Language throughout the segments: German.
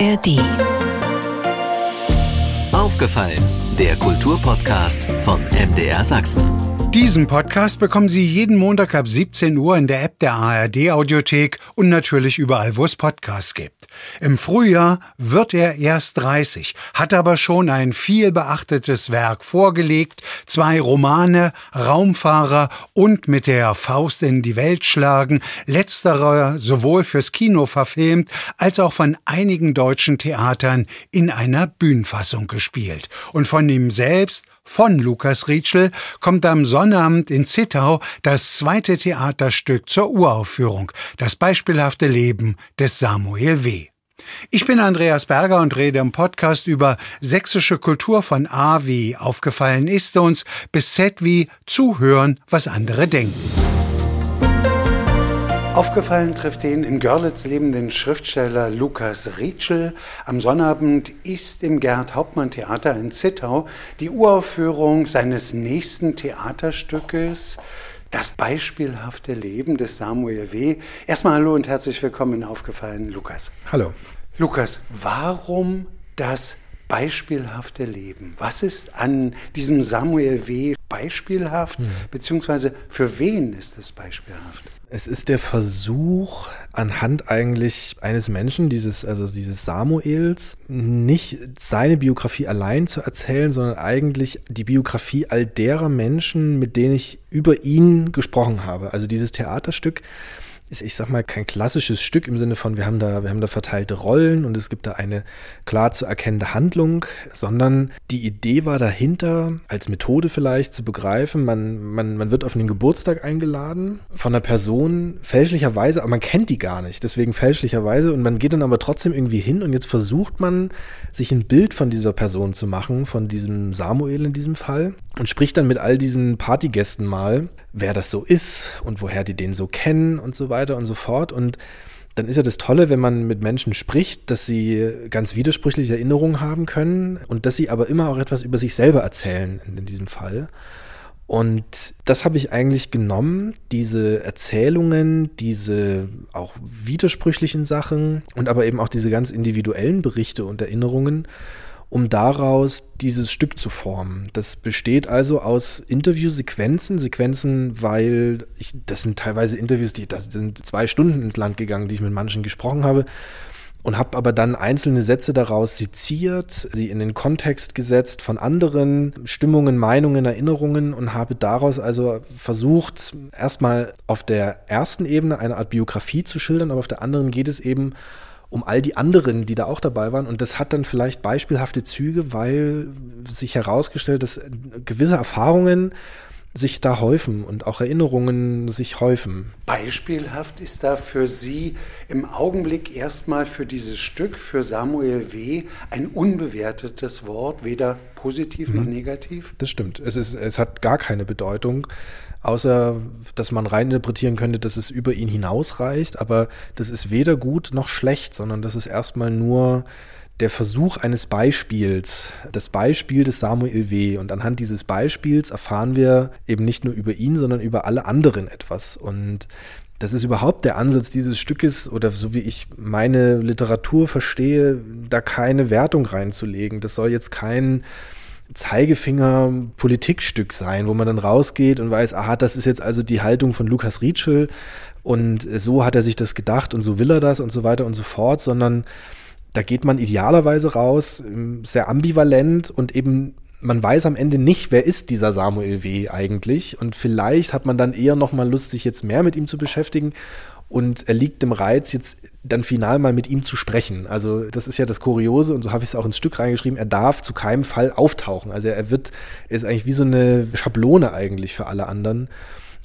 ARD. Aufgefallen, der Kulturpodcast von MDR Sachsen. Diesen Podcast bekommen Sie jeden Montag ab 17 Uhr in der App der ARD Audiothek und natürlich überall, wo es Podcasts gibt. Im Frühjahr wird er erst 30, hat aber schon ein viel beachtetes Werk vorgelegt, zwei Romane, Raumfahrer und mit der Faust in die Welt schlagen, letzterer sowohl fürs Kino verfilmt als auch von einigen deutschen Theatern in einer Bühnenfassung gespielt. Und von ihm selbst von Lukas Rietschel kommt am Sonnabend in Zittau das zweite Theaterstück zur Uraufführung, das beispielhafte Leben des Samuel W. Ich bin Andreas Berger und rede im Podcast über sächsische Kultur von A wie aufgefallen ist uns bis Z wie zuhören, was andere denken. Aufgefallen trifft den in Görlitz lebenden Schriftsteller Lukas Rietschel. Am Sonnabend ist im Gerd Hauptmann Theater in Zittau die Uraufführung seines nächsten Theaterstückes das beispielhafte Leben des Samuel W. Erstmal hallo und herzlich willkommen in Aufgefallen, Lukas. Hallo. Lukas, warum das beispielhafte Leben? Was ist an diesem Samuel W. beispielhaft, hm. beziehungsweise für wen ist es beispielhaft? Es ist der Versuch, anhand eigentlich eines Menschen, dieses, also dieses Samuels, nicht seine Biografie allein zu erzählen, sondern eigentlich die Biografie all derer Menschen, mit denen ich über ihn gesprochen habe. Also dieses Theaterstück ist, ich sag mal, kein klassisches Stück im Sinne von, wir haben da, wir haben da verteilte Rollen und es gibt da eine klar zu erkennende Handlung, sondern die Idee war dahinter, als Methode vielleicht zu begreifen, man, man, man wird auf einen Geburtstag eingeladen von einer Person, fälschlicherweise, aber man kennt die gar nicht, deswegen fälschlicherweise. Und man geht dann aber trotzdem irgendwie hin und jetzt versucht man, sich ein Bild von dieser Person zu machen, von diesem Samuel in diesem Fall und spricht dann mit all diesen Partygästen mal, wer das so ist und woher die den so kennen und so weiter und so fort. Und dann ist ja das Tolle, wenn man mit Menschen spricht, dass sie ganz widersprüchliche Erinnerungen haben können und dass sie aber immer auch etwas über sich selber erzählen in, diesem Fall. Und das habe ich eigentlich genommen, diese Erzählungen, diese auch widersprüchlichen Sachen und aber eben auch diese ganz individuellen Berichte und Erinnerungen um daraus dieses Stück zu formen. Das besteht also aus Interviewsequenzen, Sequenzen, weil ich, das sind teilweise Interviews, die, das sind zwei Stunden ins Land gegangen, die ich mit manchen gesprochen habe und habe aber dann einzelne Sätze daraus seziert, sie in den Kontext gesetzt von anderen Stimmungen, Meinungen, Erinnerungen und habe daraus also versucht, erstmal auf der ersten Ebene eine Art Biografie zu schildern, aber auf der anderen geht es eben um all die anderen, die da auch dabei waren. Und das hat dann vielleicht beispielhafte Züge, weil sich herausgestellt, dass gewisse Erfahrungen sich da häufen und auch Erinnerungen sich häufen. Beispielhaft ist da für Sie im Augenblick erstmal für dieses Stück, für Samuel W., ein unbewertetes Wort, weder positiv mhm. noch negativ? Das stimmt. Es, ist, es hat gar keine Bedeutung außer dass man reininterpretieren könnte, dass es über ihn hinausreicht. Aber das ist weder gut noch schlecht, sondern das ist erstmal nur der Versuch eines Beispiels, das Beispiel des Samuel W. Und anhand dieses Beispiels erfahren wir eben nicht nur über ihn, sondern über alle anderen etwas. Und das ist überhaupt der Ansatz dieses Stückes oder so wie ich meine Literatur verstehe, da keine Wertung reinzulegen. Das soll jetzt kein Zeigefinger-Politikstück sein, wo man dann rausgeht und weiß, aha, das ist jetzt also die Haltung von Lukas Rietschel und so hat er sich das gedacht und so will er das und so weiter und so fort, sondern da geht man idealerweise raus, ähm, sehr ambivalent und eben man weiß am Ende nicht, wer ist dieser Samuel W. eigentlich und vielleicht hat man dann eher noch mal Lust, sich jetzt mehr mit ihm zu beschäftigen und er liegt dem Reiz, jetzt dann final mal mit ihm zu sprechen. Also das ist ja das Kuriose und so habe ich es auch ins Stück reingeschrieben, er darf zu keinem Fall auftauchen. Also er wird, er ist eigentlich wie so eine Schablone eigentlich für alle anderen.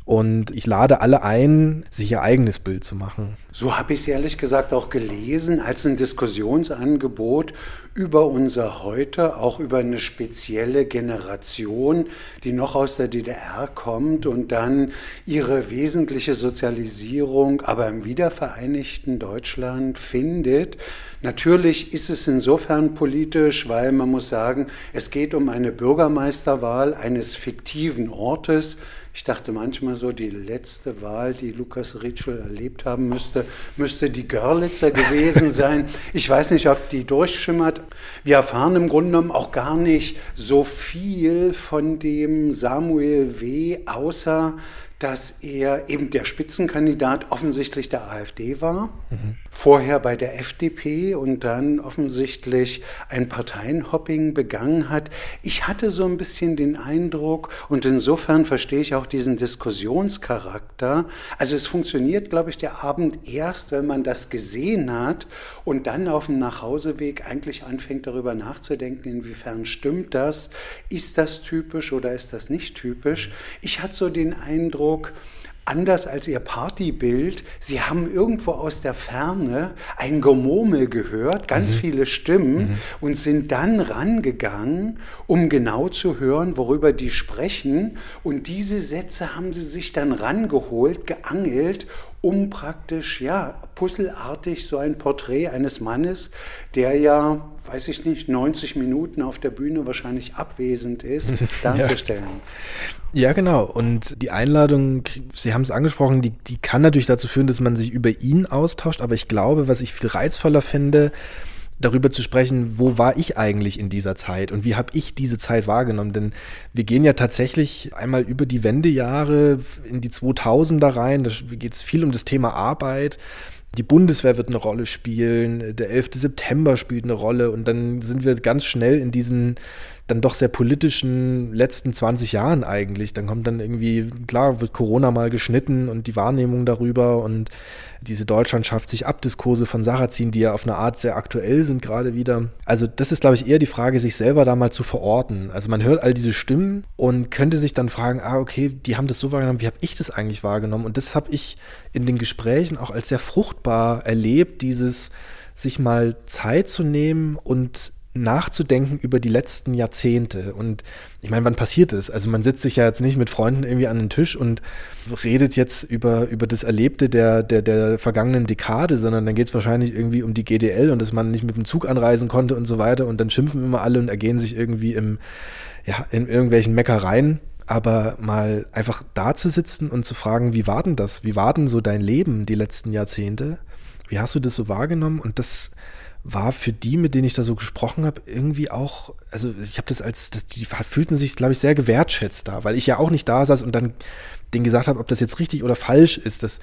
Und ich lade alle ein, sich ihr eigenes Bild zu machen. So habe ich es ehrlich gesagt auch gelesen, als ein Diskussionsangebot über unser Heute, auch über eine spezielle Generation, die noch aus der DDR kommt und dann ihre wesentliche Sozialisierung aber im wiedervereinigten Deutschland findet. Natürlich ist es insofern politisch, weil man muss sagen, es geht um eine Bürgermeisterwahl eines fiktiven Ortes Ich dachte manchmal so, die letzte Wahl, die Lukas Ritschel erlebt haben müsste, müsste die Görlitzer gewesen sein. Ich weiß nicht, ob die durchschimmert. Wir erfahren im Grunde genommen auch gar nicht so viel von dem Samuel W., außer dass er eben der Spitzenkandidat offensichtlich der AfD war, mhm. vorher bei der FDP und dann offensichtlich ein Parteienhopping begangen hat. Ich hatte so ein bisschen den Eindruck und insofern verstehe ich auch diesen Diskussionscharakter. Also es funktioniert, glaube ich, der Abend erst, wenn man das gesehen hat und dann auf dem Nachhauseweg eigentlich anfängt darüber nachzudenken, inwiefern stimmt das, ist das typisch oder ist das nicht typisch. Ich hatte so den Eindruck, Eindruck, anders als ihr Partybild, sie haben irgendwo aus der Ferne ein Gemurmel gehört, ganz mhm. viele Stimmen mhm. und sind dann rangegangen, um genau zu hören, worüber die sprechen. Und diese Sätze haben sie sich dann rangeholt, geangelt um praktisch, ja, puzzelartig so ein Porträt eines Mannes, der ja, weiß ich nicht, 90 Minuten auf der Bühne wahrscheinlich abwesend ist, darzustellen. Ja. ja. genau. Und die Einladung, Sie haben es angesprochen, die, die kann natürlich dazu führen, dass man sich über ihn austauscht, aber ich glaube, was ich viel reizvoller finde, darüber zu sprechen, wo war ich eigentlich in dieser Zeit und wie habe ich diese Zeit wahrgenommen. Denn wir gehen ja tatsächlich einmal über die Wendejahre in die 2000er rein. Da geht es viel um das Thema Arbeit. Die Bundeswehr wird eine Rolle spielen, der 11. September spielt eine Rolle und dann sind wir ganz schnell in diesen dann doch sehr politischen letzten 20 Jahren eigentlich. Dann kommt dann irgendwie, klar, wird Corona mal geschnitten und die Wahrnehmung darüber und diese Deutschland schafft sich ab Diskurse von Sarrazin, die ja auf eine Art sehr aktuell sind gerade wieder. Also das ist, glaube ich, eher die Frage, sich selber da mal zu verorten. Also man hört all diese Stimmen und könnte sich dann fragen, ah, okay, die haben das so wahrgenommen, wie habe ich das eigentlich wahrgenommen? Und das habe ich in den Gesprächen auch als sehr fruchtbar erlebt, dieses sich mal Zeit zu nehmen und nachzudenken über die letzten Jahrzehnte. Und ich meine, wann passiert es? Also man sitzt sich ja jetzt nicht mit Freunden irgendwie an den Tisch und redet jetzt über, über das Erlebte der, der, der vergangenen Dekade, sondern dann geht es wahrscheinlich irgendwie um die GDL und dass man nicht mit dem Zug anreisen konnte und so weiter. Und dann schimpfen immer alle und ergehen sich irgendwie im, ja, in irgendwelchen Meckereien. Aber mal einfach da zu sitzen und zu fragen, wie war denn das? Wie war denn so dein Leben die letzten Jahrzehnte? Wie hast du das so wahrgenommen? Und das war für die, mit denen ich da so gesprochen habe, irgendwie auch, also ich habe das als, das, die fühlten sich, glaube ich, sehr gewertschätzt da, weil ich ja auch nicht da saß und dann denen gesagt habe, ob das jetzt richtig oder falsch ist. Das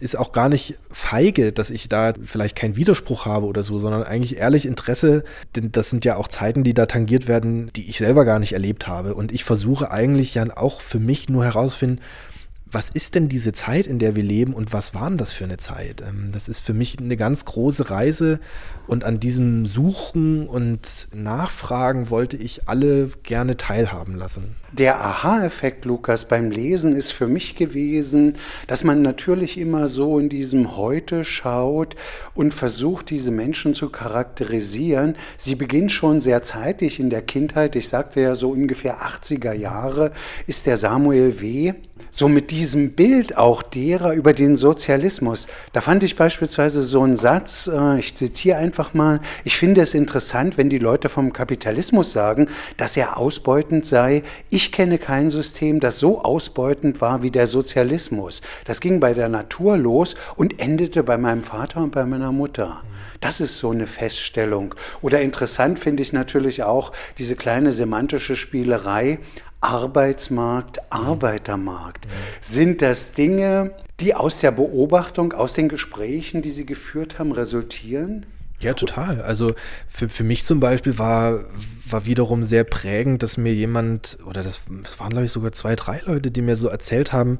ist auch gar nicht feige, dass ich da vielleicht keinen Widerspruch habe oder so, sondern eigentlich ehrlich Interesse, denn das sind ja auch Zeiten, die da tangiert werden, die ich selber gar nicht erlebt habe. Und ich versuche eigentlich ja auch für mich nur herausfinden, was ist denn diese Zeit, in der wir leben und was war das für eine Zeit? Ähm, das ist für mich eine ganz große Reise und an diesem Suchen und Nachfragen wollte ich alle gerne teilhaben lassen. Der Aha-Effekt, Lukas, beim Lesen ist für mich gewesen, dass man natürlich immer so in diesem Heute schaut und versucht, diese Menschen zu charakterisieren. Sie beginnt schon sehr zeitig in der Kindheit. Ich sagte ja so ungefähr 80er Jahre ist der Samuel W so mit diesem Bild auch derer über den Sozialismus. Da fand ich beispielsweise so einen Satz, äh, ich zitiere einfach mal, ich finde es interessant, wenn die Leute vom Kapitalismus sagen, dass er ausbeutend sei. Ich kenne kein System, das so ausbeutend war wie der Sozialismus. Das ging bei der Natur los und endete bei meinem Vater und bei meiner Mutter. Das ist so eine Feststellung. Oder interessant finde ich natürlich auch diese kleine semantische Spielerei. Arbeitsmarkt, Arbeitermarkt. Sind das Dinge, die aus der Beobachtung, aus den Gesprächen, die Sie geführt haben, resultieren? Ja, total. Also für, für mich zum Beispiel war, war wiederum sehr prägend, dass mir jemand, oder das, das waren glaube ich sogar zwei, drei Leute, die mir so erzählt haben,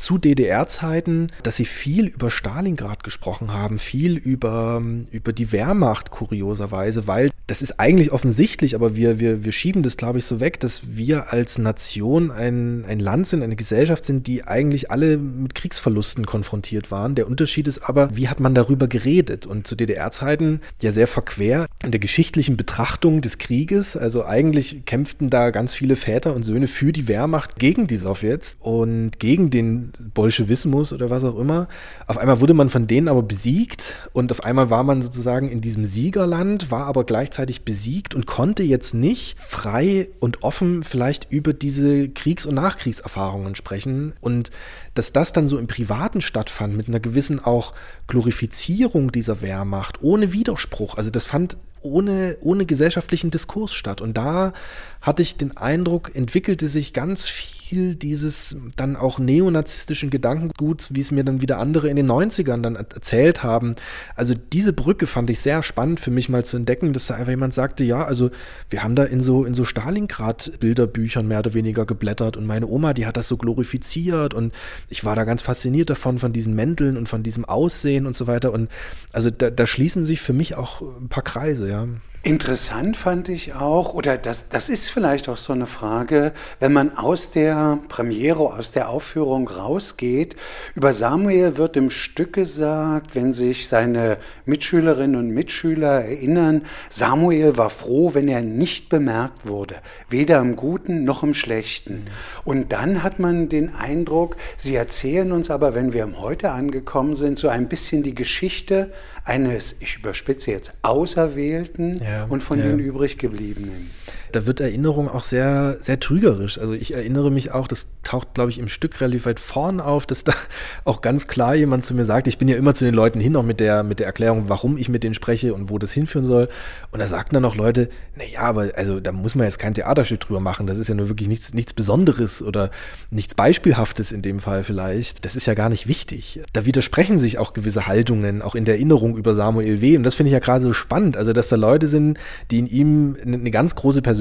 zu DDR-Zeiten, dass sie viel über Stalingrad gesprochen haben, viel über, über die Wehrmacht kurioserweise, weil das ist eigentlich offensichtlich, aber wir, wir, wir schieben das, glaube ich, so weg, dass wir als Nation ein, ein Land sind, eine Gesellschaft sind, die eigentlich alle mit Kriegsverlusten konfrontiert waren. Der Unterschied ist aber, wie hat man darüber geredet? Und zu DDR-Zeiten ja sehr verquer. In der geschichtlichen Betrachtung des Krieges. Also eigentlich kämpften da ganz viele Väter und Söhne für die Wehrmacht gegen die Sowjets und gegen den Bolschewismus oder was auch immer. Auf einmal wurde man von denen aber besiegt und auf einmal war man sozusagen in diesem Siegerland, war aber gleichzeitig besiegt und konnte jetzt nicht frei und offen vielleicht über diese Kriegs- und Nachkriegserfahrungen sprechen. Und dass das dann so im Privaten stattfand, mit einer gewissen auch Glorifizierung dieser Wehrmacht, ohne Widerspruch. Also das fand ohne, ohne gesellschaftlichen Diskurs statt. Und da hatte ich den Eindruck, entwickelte sich ganz viel dieses dann auch neonazistischen Gedankenguts, wie es mir dann wieder andere in den 90ern dann erzählt haben. Also diese Brücke fand ich sehr spannend für mich mal zu entdecken, dass da einfach jemand sagte, ja, also wir haben da in so, in so Stalingrad-Bilderbüchern mehr oder weniger geblättert und meine Oma, die hat das so glorifiziert und ich war da ganz fasziniert davon, von diesen Mänteln und von diesem Aussehen und so weiter. Und also da, da schließen sich für mich auch ein paar Kreise, ja. Interessant fand ich auch, oder das, das ist vielleicht auch so eine Frage, wenn man aus der Premiere, aus der Aufführung rausgeht, über Samuel wird im Stück gesagt, wenn sich seine Mitschülerinnen und Mitschüler erinnern, Samuel war froh, wenn er nicht bemerkt wurde, weder im Guten noch im Schlechten. Und dann hat man den Eindruck, sie erzählen uns aber, wenn wir Heute angekommen sind, so ein bisschen die Geschichte eines, ich überspitze jetzt, Auserwählten ja, und von ja. den übriggebliebenen. Da wird Erinnerung auch sehr, sehr trügerisch. Also ich erinnere mich auch, das taucht, glaube ich, im Stück relativ weit vorn auf, dass da auch ganz klar jemand zu mir sagt, ich bin ja immer zu den Leuten hin, auch mit der, mit der Erklärung, warum ich mit denen spreche und wo das hinführen soll. Und da sagten dann auch Leute, naja, aber also da muss man jetzt kein Theaterstück drüber machen. Das ist ja nur wirklich nichts, nichts Besonderes oder nichts Beispielhaftes in dem Fall vielleicht. Das ist ja gar nicht wichtig. Da widersprechen sich auch gewisse Haltungen, auch in der Erinnerung über Samuel W. Und das finde ich ja gerade so spannend. Also, dass da Leute sind, die in ihm eine ganz große Persönlichkeit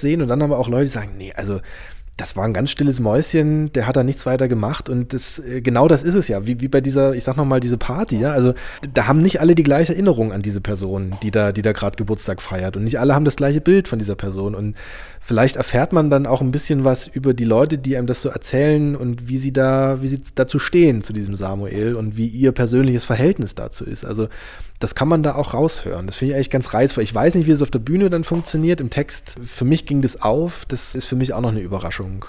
sehen und dann aber auch Leute, die sagen, nee, also das war ein ganz stilles Mäuschen, der hat da nichts weiter gemacht und das, äh, genau das ist es ja, wie, wie bei dieser, ich sag nochmal, diese Party, ja, also da haben nicht alle die gleiche Erinnerung an diese Person, die da, die da gerade Geburtstag feiert und nicht alle haben das gleiche Bild von dieser Person und vielleicht erfährt man dann auch ein bisschen was über die Leute, die einem das so erzählen und wie sie da, wie sie dazu stehen, zu diesem Samuel und wie ihr persönliches Verhältnis dazu ist. Also das kann man da auch raushören. Das finde ich eigentlich ganz reizvoll. Ich weiß nicht, wie es auf der Bühne dann funktioniert. Im Text, für mich ging das auf. Das ist für mich auch noch eine Überraschung.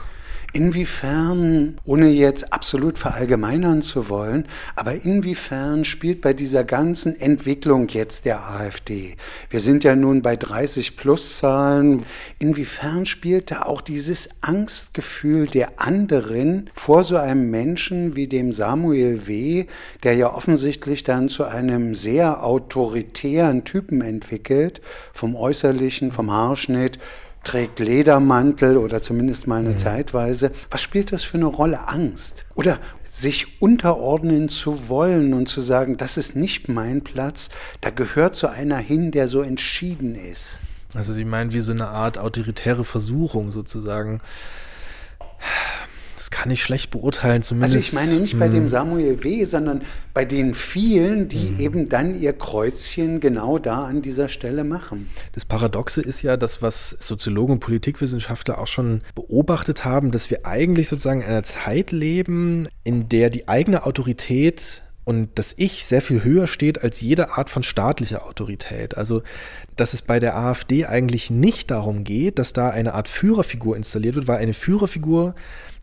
Inwiefern, ohne jetzt absolut verallgemeinern zu wollen, aber inwiefern spielt bei dieser ganzen Entwicklung jetzt der AfD, wir sind ja nun bei 30 Plus Zahlen, inwiefern spielt da auch dieses Angstgefühl der anderen vor so einem Menschen wie dem Samuel W., der ja offensichtlich dann zu einem sehr autoritären Typen entwickelt, vom Äußerlichen, vom Haarschnitt, trägt Ledermantel oder zumindest mal eine mhm. Zeitweise. Was spielt das für eine Rolle? Angst? Oder sich unterordnen zu wollen und zu sagen, das ist nicht mein Platz, da gehört so einer hin, der so entschieden ist. Also Sie meinen wie so eine Art autoritäre Versuchung sozusagen. Das kann ich schlecht beurteilen, zumindest. Also ich meine nicht bei dem hm. Samuel W., sondern bei den vielen, die mhm. eben dann ihr Kreuzchen genau da an dieser Stelle machen. Das Paradoxe ist ja das, was Soziologen und Politikwissenschaftler auch schon beobachtet haben, dass wir eigentlich sozusagen in einer Zeit leben, in der die eigene Autorität und das Ich sehr viel höher steht als jede Art von staatlicher Autorität. Also, dass es bei der AfD eigentlich nicht darum geht, dass da eine Art Führerfigur installiert wird, weil eine Führerfigur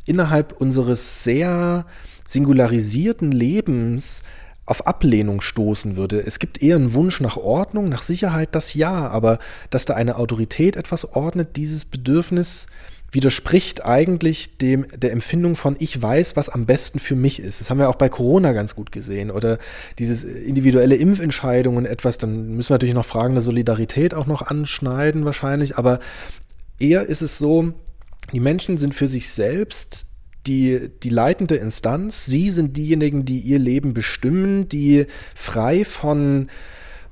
innerhalb unseres sehr singularisierten Lebens auf Ablehnung stoßen würde. Es gibt eher einen Wunsch nach Ordnung, nach Sicherheit, das ja, aber dass da eine Autorität etwas ordnet, dieses Bedürfnis widerspricht eigentlich dem, der Empfindung von ich weiß, was am besten für mich ist. Das haben wir auch bei Corona ganz gut gesehen. Oder dieses individuelle Impfentscheidungen etwas, dann müssen wir natürlich noch Fragen der Solidarität auch noch anschneiden wahrscheinlich, aber eher ist es so, die Menschen sind für sich selbst die, die leitende Instanz. Sie sind diejenigen, die ihr Leben bestimmen, die frei von,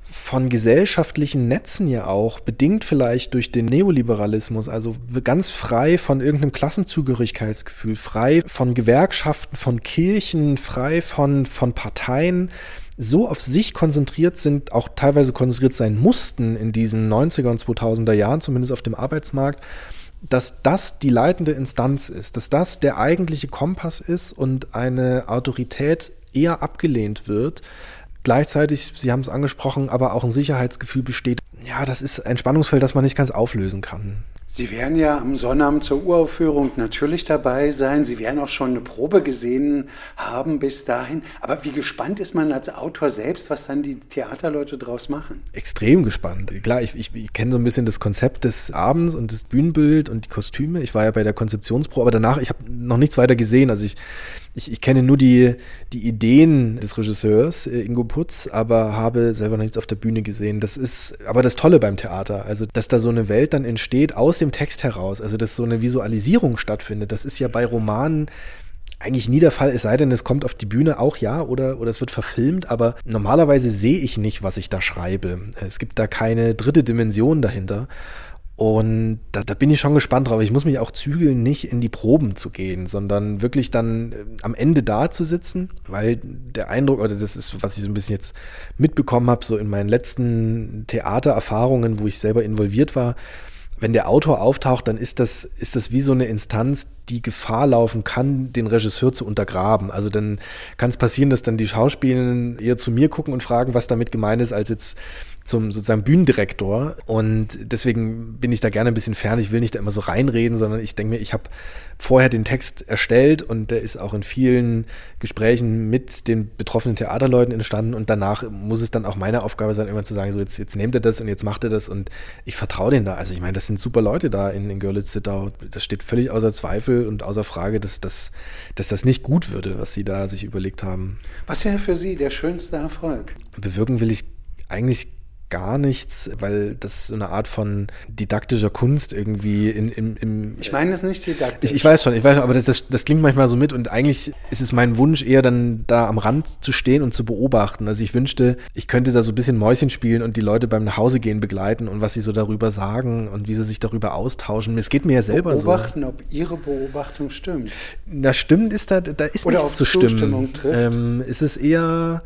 von gesellschaftlichen Netzen ja auch, bedingt vielleicht durch den Neoliberalismus, also ganz frei von irgendeinem Klassenzugehörigkeitsgefühl, frei von Gewerkschaften, von Kirchen, frei von, von Parteien, so auf sich konzentriert sind, auch teilweise konzentriert sein mussten in diesen 90er und 2000er Jahren, zumindest auf dem Arbeitsmarkt, dass das die leitende Instanz ist, dass das der eigentliche Kompass ist und eine Autorität eher abgelehnt wird, gleichzeitig, Sie haben es angesprochen, aber auch ein Sicherheitsgefühl besteht. Ja, das ist ein Spannungsfeld, das man nicht ganz auflösen kann. Sie werden ja am Sonnabend zur Uraufführung natürlich dabei sein. Sie werden auch schon eine Probe gesehen haben bis dahin. Aber wie gespannt ist man als Autor selbst, was dann die Theaterleute draus machen? Extrem gespannt. Klar, ich, ich, ich kenne so ein bisschen das Konzept des Abends und das Bühnenbild und die Kostüme. Ich war ja bei der Konzeptionsprobe, aber danach, ich habe noch nichts weiter gesehen. Also ich ich, ich kenne nur die, die Ideen des Regisseurs äh, Ingo Putz, aber habe selber noch nichts auf der Bühne gesehen. Das ist aber das Tolle beim Theater, also dass da so eine Welt dann entsteht aus dem Text heraus, also dass so eine Visualisierung stattfindet. Das ist ja bei Romanen eigentlich nie der Fall, es sei denn, es kommt auf die Bühne auch ja oder, oder es wird verfilmt, aber normalerweise sehe ich nicht, was ich da schreibe. Es gibt da keine dritte Dimension dahinter. Und da, da, bin ich schon gespannt drauf. Ich muss mich auch zügeln, nicht in die Proben zu gehen, sondern wirklich dann äh, am Ende da zu sitzen, weil der Eindruck, oder das ist, was ich so ein bisschen jetzt mitbekommen habe, so in meinen letzten Theatererfahrungen, wo ich selber involviert war, wenn der Autor auftaucht, dann ist das, ist das wie so eine Instanz, die Gefahr laufen kann, den Regisseur zu untergraben. Also dann kann es passieren, dass dann die Schauspielerinnen eher zu mir gucken und fragen, was damit gemeint ist, als jetzt zum sozusagen Bühnendirektor und deswegen bin ich da gerne ein bisschen fern. Ich will nicht da immer so reinreden, sondern ich denke mir, ich habe vorher den Text erstellt und der ist auch in vielen Gesprächen mit den betroffenen Theaterleuten entstanden und danach muss es dann auch meine Aufgabe sein, immer zu sagen, so jetzt, jetzt nehmt ihr das und jetzt macht ihr das und ich vertraue denen da. Also ich meine, das sind super Leute da in, in Görlitz-Zittau. Das steht völlig außer Zweifel und außer Frage, dass, dass, dass das nicht gut würde, was sie da sich überlegt haben. Was wäre für Sie der schönste Erfolg? Bewirken will ich eigentlich gar nichts, weil das so eine Art von didaktischer Kunst irgendwie in, in, im. Ich meine das nicht didaktisch. Ich, ich weiß schon, ich weiß schon, aber das, das, das klingt manchmal so mit und eigentlich ist es mein Wunsch, eher dann da am Rand zu stehen und zu beobachten. Also ich wünschte, ich könnte da so ein bisschen Mäuschen spielen und die Leute beim Nachhausegehen begleiten und was sie so darüber sagen und wie sie sich darüber austauschen. Es geht mir ja selber beobachten, so. Beobachten, ob ihre Beobachtung stimmt. Na, stimmt ist da, da ist Oder nichts zu stimmen. Trifft. Ähm, ist es eher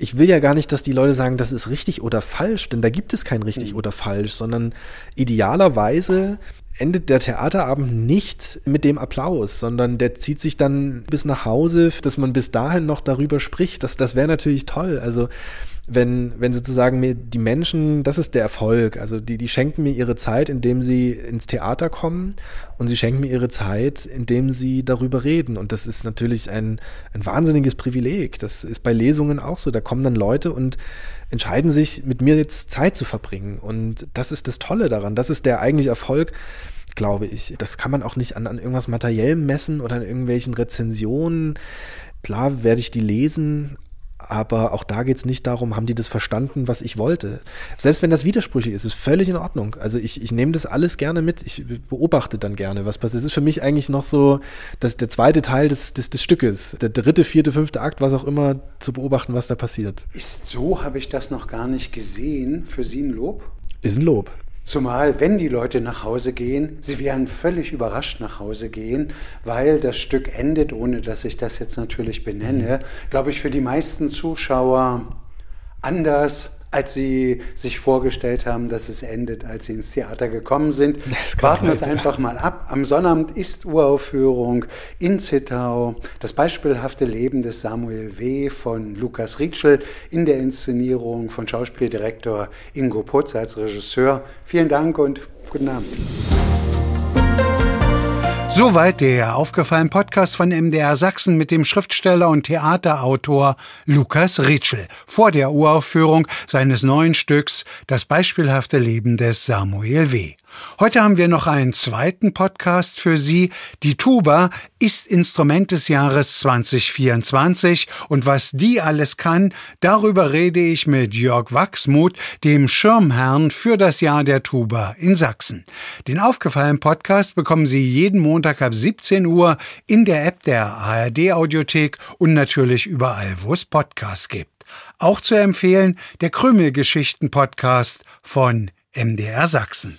ich will ja gar nicht, dass die Leute sagen, das ist richtig oder falsch, denn da gibt es kein richtig mhm. oder falsch, sondern idealerweise endet der Theaterabend nicht mit dem Applaus, sondern der zieht sich dann bis nach Hause, dass man bis dahin noch darüber spricht. Das, das wäre natürlich toll. Also wenn, wenn sozusagen mir die Menschen, das ist der Erfolg, also die, die schenken mir ihre Zeit, indem sie ins Theater kommen und sie schenken mir ihre Zeit, indem sie darüber reden. Und das ist natürlich ein, ein wahnsinniges Privileg. Das ist bei Lesungen auch so. Da kommen dann Leute und entscheiden sich, mit mir jetzt Zeit zu verbringen. Und das ist das Tolle daran. Das ist der eigentliche Erfolg glaube ich. Das kann man auch nicht an, an irgendwas Materiellem messen oder an irgendwelchen Rezensionen. Klar werde ich die lesen, aber auch da geht es nicht darum, haben die das verstanden, was ich wollte. Selbst wenn das widersprüchlich ist, ist völlig in Ordnung. Also ich, ich nehme das alles gerne mit. Ich beobachte dann gerne, was passiert. Das ist für mich eigentlich noch so das, der zweite Teil des, des, des Stückes. Der dritte, vierte, fünfte Akt, was auch immer, zu beobachten, was da passiert. Ist so, habe ich das noch gar nicht gesehen. Für Sie ein Lob? Ist ein Lob. Zumal, wenn die Leute nach Hause gehen, sie werden völlig überrascht nach Hause gehen, weil das Stück endet, ohne dass ich das jetzt natürlich benenne, glaube ich, für die meisten Zuschauer anders als sie sich vorgestellt haben, dass es endet, als sie ins Theater gekommen sind. Warten wir es einfach mal ab. Am Sonnabend ist Uraufführung in Zittau. Das beispielhafte Leben des Samuel W. von Lukas Rietschel in der Inszenierung von Schauspieldirektor Ingo Putz als Regisseur. Vielen Dank und guten Abend. Soweit der aufgefallen Podcast von MDR Sachsen mit dem Schriftsteller und Theaterautor Lukas Ritschel vor der Uraufführung seines neuen Stücks Das beispielhafte Leben des Samuel W. Heute haben wir noch einen zweiten Podcast für Sie. Die Tuba ist Instrument des Jahres 2024 und was die alles kann, darüber rede ich mit Jörg Wachsmuth, dem Schirmherrn für das Jahr der Tuba in Sachsen. Den aufgefallenen Podcast bekommen Sie jeden Montag ab 17 Uhr in der App der ARD Audiothek und natürlich überall, wo es Podcasts gibt. Auch zu empfehlen der Krümelgeschichten Podcast von MDR Sachsen.